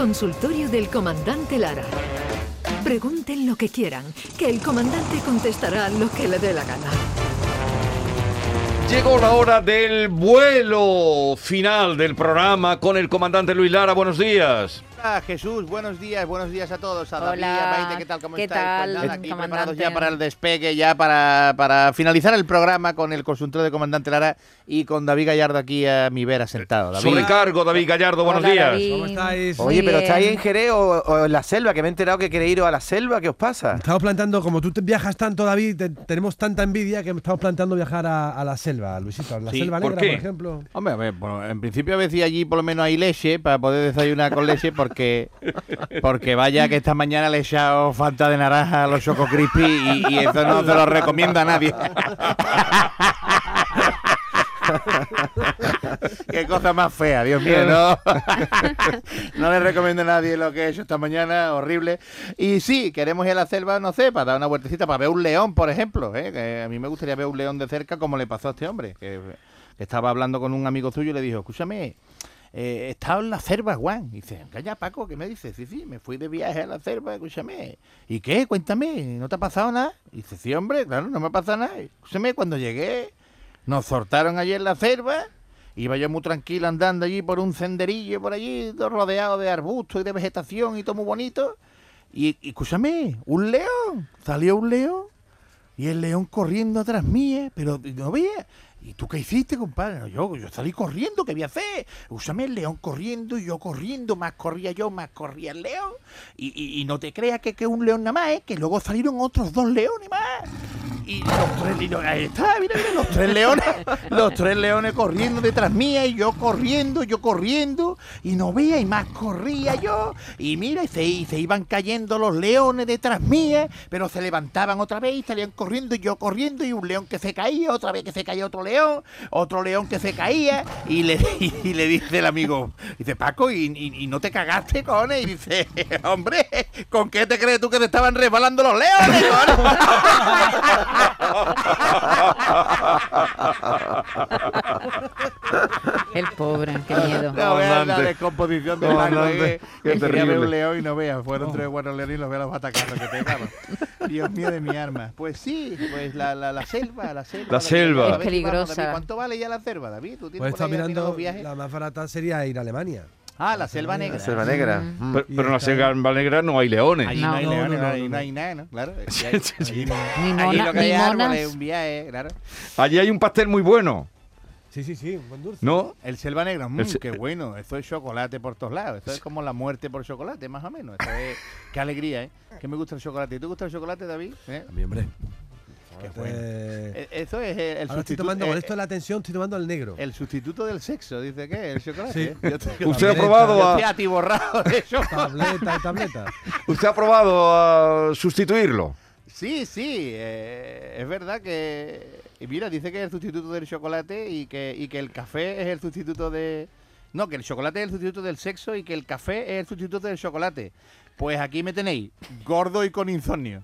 Consultorio del Comandante Lara. Pregunten lo que quieran, que el comandante contestará lo que le dé la gana. Llegó la hora del vuelo final del programa con el comandante Luis Lara. Buenos días. Hola Jesús, buenos días, buenos días a todos. A David, Hola, a Maite, ¿qué tal? ¿Cómo ¿qué estáis? tal, Pues nada, aquí preparados comandante? ya para el despegue, ya para, para finalizar el programa con el consultorio de comandante Lara y con David Gallardo aquí a mi vera sentado. David. Sobrecargo, David Gallardo, buenos Hola, días. David. ¿Cómo estáis? Muy Oye, pero bien. ¿estáis en Jerez o, o en la selva? Que me he enterado que queréis ir a la selva. ¿Qué os pasa? Estamos planteando, como tú te viajas tanto, David, te- tenemos tanta envidia que estamos planteando viajar a, a la selva, Luisito. A la Sí, selva ¿por negra, qué? por ejemplo. Hombre, a ver, bueno, en principio a ver si allí por lo menos hay leche para poder desayunar con leche porque porque vaya que esta mañana le he echado falta de naranja a los Choco Crispy y, y eso no se lo recomienda a nadie. Qué cosa más fea, Dios mío, no. no le recomiendo a nadie lo que he hecho esta mañana, horrible. Y sí, queremos ir a la selva, no sé, para dar una vueltecita, para ver un león, por ejemplo. ¿eh? Que a mí me gustaría ver un león de cerca como le pasó a este hombre, que, que estaba hablando con un amigo suyo y le dijo, escúchame, eh, he estado en la selva, Juan. Y dice, calla Paco, ¿qué me dices? Sí, sí, me fui de viaje a la selva, escúchame. ¿Y qué? Cuéntame, ¿no te ha pasado nada? Y dice, sí, hombre, claro, no me ha pasado nada. Escúchame, cuando llegué, nos soltaron allí en la selva. Iba yo muy tranquilo andando allí por un senderillo por allí, todo rodeado de arbustos y de vegetación y todo muy bonito. Y, y escúchame, un león, salió un león y el león corriendo atrás mía, pero no veía. ¿Y tú qué hiciste, compadre? Yo, yo salí corriendo, ¿qué voy a hacer? Úsame el león corriendo y yo corriendo, más corría yo, más corría el león. Y, no te creas que, que un león nada más, ¿eh? que luego salieron otros dos leones más. Y los tres, lo- ahí está, mira, mira, los tres leones, los tres leones corriendo detrás mía y yo corriendo, yo corriendo, y no veía, y más corría yo. Y mira, y se, y se iban cayendo los leones detrás mía, pero se levantaban otra vez y salían corriendo, y yo corriendo, y un león que se caía, otra vez que se caía otro león, otro león que se caía, y le, y, le dice el amigo, dice, Paco, ¿y, no te cagaste, cojones? Y dice, hombre, ¿con qué te crees tú que te estaban resbalando los leones, cojones? El pobre, qué miedo. No veas la descomposición de Paco. Eh, qué que quería ver terrible. un león y no veas. Fueron tres o cuatro leones y los veas los batacazos que pegaron. Dios mío de mi arma. Pues sí, pues la, la, la selva, la selva. La selva. Es peligrosa. David, ¿Cuánto vale ya la selva, David? ¿Tú tienes Pues está mirando, viajes? la más barata sería ir a Alemania. Ah, la selva negra. La selva negra. Mm. Pero, en la selva negra no hay leones. Allí No. no, hay No, leones, no, no, allí no, no no. hay nada, ¿no? Claro. Allí, hay- allí- Ni allí mona- lo que ni hay es árboles, monas. un viaje, claro. Allí hay un pastel muy bueno, Sí, sí, sí, un buen dulce. ¿no? El selva negra, mm, El se- qué bueno. Eso es chocolate por todos lados. Eso es como la muerte por chocolate, más o menos. Es, qué alegría, ¿eh? Que me gusta el chocolate. ¿Te gusta el chocolate, David? ¿Eh? A mí, hombre. Qué Este- bueno. Eh, Eso es el, el Ahora estoy sustituto. tomando, con eh, esto de la tensión, estoy tomando el negro. el sustituto del sexo, dice que el chocolate. Sí. ¿eh? ¿Usted ha probado a, atiborrado de eso. Tableta y tableta. usted ha probado a sustituirlo? Sí, sí, eh, es verdad que... Y mira, dice que es el sustituto del chocolate y que, y que el café es el sustituto de... No, que el chocolate es el sustituto del sexo y que el café es el sustituto del chocolate. Pues aquí me tenéis, gordo y con insomnio.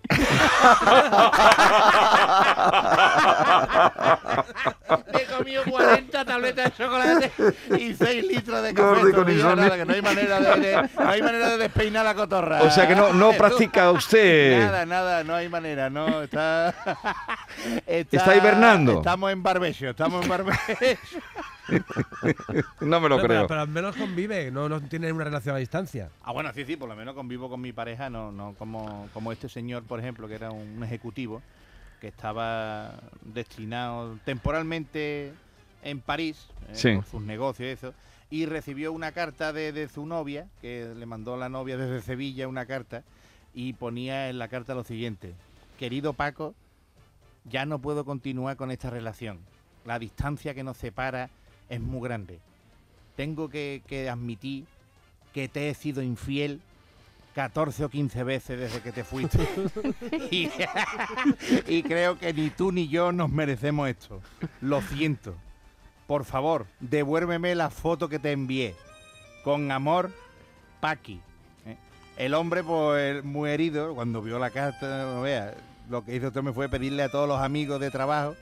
Me he comido 40 tabletas de chocolate y 6 litros de café. Gordo y con insomnio. nada, que no hay manera de, de- no hay manera de despeinar la cotorra. O sea que no, no practica usted. Nada, nada, no hay manera, no, está... Está hibernando. Estamos en barbecho, estamos en barbecho. No me lo creo. Pero, pero al menos convive, no, no tienen una relación a distancia. Ah, bueno, sí, sí, por lo menos convivo con mi pareja, no, no como, como este señor, por ejemplo, que era un ejecutivo, que estaba destinado temporalmente en París, eh, Sí. por sus negocios y eso, y recibió una carta de, de su novia, que le mandó la novia desde Sevilla una carta, y ponía en la carta lo siguiente, querido Paco, ya no puedo continuar con esta relación, la distancia que nos separa es muy grande. Tengo que, que admitir que te he sido infiel 14 o 15 veces desde que te fuiste. y, y creo que ni tú ni yo nos merecemos esto. Lo siento. Por favor, devuélveme la foto que te envié. Con amor, Paqui. ¿eh? El hombre, pues, muy herido, cuando vio la carta, no vea, lo que hizo me fue pedirle a todos los amigos de trabajo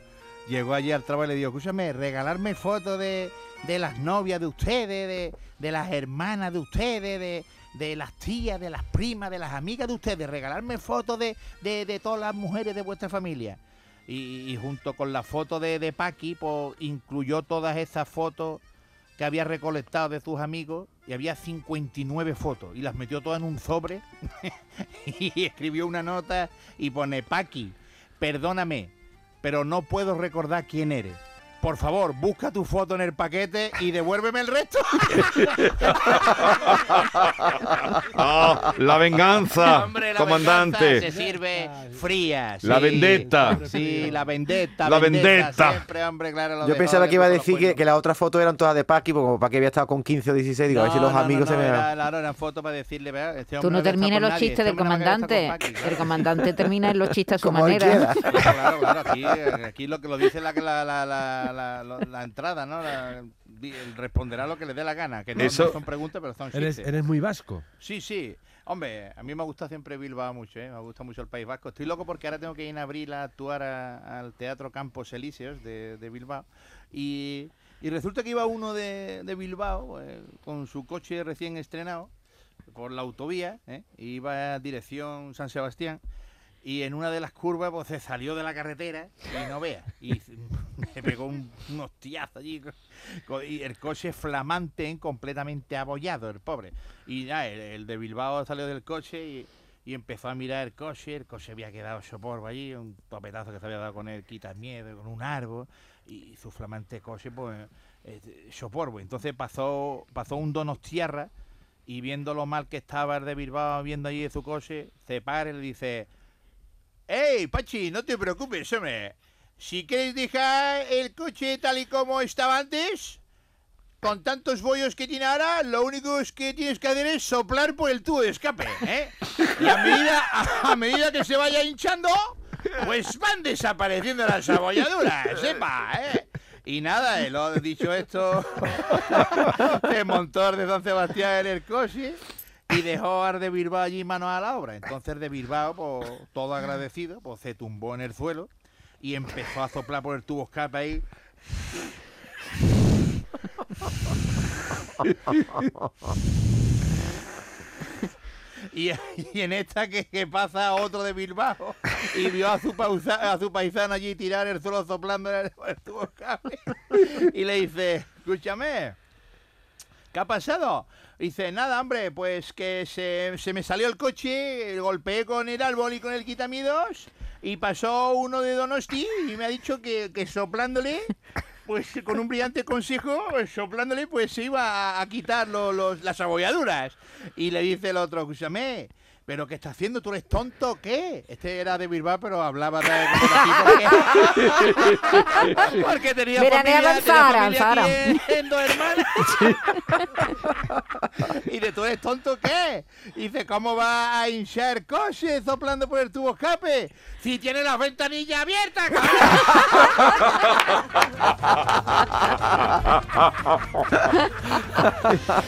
llegó allí al trabajo y le dijo, escúchame, regalarme fotos de, de las novias de ustedes, de, de las hermanas de ustedes, de, de las tías, de las primas, de las amigas de ustedes, regalarme fotos de, de, todas las mujeres de vuestra familia. Y, y junto con la foto de Paqui, pues incluyó todas esas fotos que había recolectado de sus amigos y había 59 fotos y las metió todas en un sobre y escribió una nota y pone Paqui, perdóname, pero no puedo recordar quién eres. Por favor, busca tu foto en el paquete y devuélveme el resto. Ah, la venganza, Hombre, la comandante. venganza se sirve fría. La vendetta. Sí, la vendetta. La vendetta. Siempre, hombre, claro. lo Yo pensaba que iba a de- decir que, que las otras fotos eran todas de Paqui, porque como Paqui había estado con 15 o 16, digo, a ver si los no, amigos no, se me... Era, claro, eran fotos para decirle, "Vea, este Tú no termines los nadie, chistes este del comandante. con Paqui", El comandante termina en los chistes a su Como manera. Claro, claro, aquí, aquí lo que lo dice la, la, la, la, la, la- la entrada, ¿no? La- responderá lo que le dé la gana, que no, Eso- no son preguntas, pero son Eres, eres muy vasco. Sí, sí. Hombre, a mí me gusta siempre Bilbao mucho, ¿eh? Me gusta mucho el País Vasco. Estoy loco porque ahora tengo que ir en abril a actuar a- al Teatro Campos Elíseos de, de Bilbao. Y, y resulta que iba uno de, de Bilbao eh, con su coche recién estrenado por la autovía, ¿eh? Iba a dirección San Sebastián. Y en una de las curvas pues se salió de la carretera y no vea. Y me pegó un, un hostiazo allí. Y el coche flamante, completamente abollado, el pobre. Y ya, el, de Bilbao salió del coche y, empezó a mirar el coche. El coche había quedado soporbo allí, un topetazo que se había dado con el quitas miedo, con un árbol. Y su flamante coche, pues, eh, soporbo. Entonces pasó, pasó un donostiarra y viendo lo mal que estaba el de Bilbao, viendo allí su coche, se para y le dice... ¡Ey, Pachi, no te preocupes, hombre! Si quieres dejar el coche tal y como estaba antes, con tantos bollos que tiene ahora, lo único es que tienes que hacer es soplar por el tubo de escape, ¿eh? Y a medida, que se vaya hinchando, pues van desapareciendo las abolladuras, sepa, ¿eh? Y nada, eh, lo dicho esto, se montó de Don Sebastián en el coche y dejó al de Bilbao allí manos a la obra. Entonces de Bilbao, pues, todo agradecido, pues se tumbó en el suelo y empezó a soplar por el tubo escape ahí. Y, en esta que, pasa otro de Bilbao y vio a su, pausa- a su paisano allí tirar el suelo soplando el, el tubo escape y le dice, escúchame, ¿qué ha pasado? Dice, nada, hombre, pues que se, se me salió el coche, golpeé con el árbol y con el quitamidos y pasó uno de Donosti y me ha dicho que, que soplándole, pues con un brillante consejo, pues, soplándole, pues se iba a, quitar lo- los, las abolladuras. Y le dice el otro, escúchame, ¿pero qué está haciendo? ¿Tú eres tonto o qué? Este era de Bilbao, pero hablaba de... porque, porque tenía Veraneaba familia, en tenía familia aquí en- en dos hermanas. Y de tú eres tonto qué? Dice, ¿cómo va a hinchar coche soplando por el tubo escape? Si tiene las ventanillas abiertas,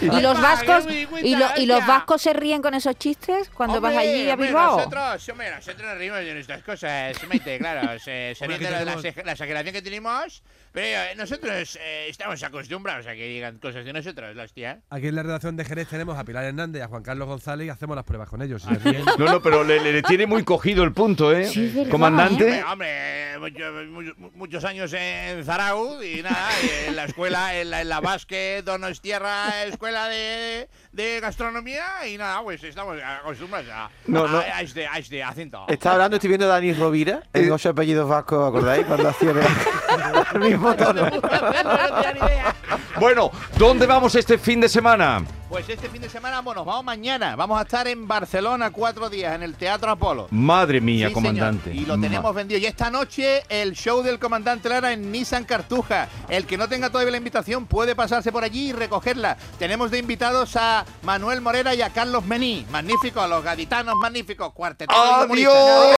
¿Y los vascos y, lo- y los vascos se ríen con esos chistes cuando vas Hombre, allí a Bilbao? Nosotros, hombre, nosotros nos reímos de nuestras cosas, claro. Se, se Hombre, de la, la, la exageración que tenemos, pero eh, nosotros eh, estamos acostumbrados a que digan cosas de nosotros, la hostia. Aquí en la redacción de Jerez tenemos a Pilar Hernández y a Juan Carlos González y hacemos las pruebas con ellos. Ríen. No, no, pero le, tiene muy cogido el punto, ¿eh? Sí, es verdad, Comandante. Hombre, hombre, mucho- mu- muchos años en Zarauz y nada, y en la escuela, en la, en la Basque Donostierra Escuela de, de Gastronomía y nada, pues estamos acostumbrados a, No, no. a- a este, a este acento. Está hablando, estoy viendo a Dani Rovira en ocho apellidos vascos, ¿acordáis? Cuando hacía el, mismo tono. No tenía ni idea. Bueno, ¿dónde vamos este fin de semana? Pues este fin de semana, bueno, vamos mañana. Vamos a estar en Barcelona cuatro días en el Teatro Apolo. Madre mía, Sí, comandante. señor. Y lo tenemos vendido. Y esta noche el show del comandante Lara en Nissan Cartuja. El que no tenga todavía la invitación puede pasarse por allí y recogerla. Tenemos de invitados a Manuel Morera y a Carlos Mení. Magnífico, a los gaditanos magníficos. Cuarteto ¡Adiós!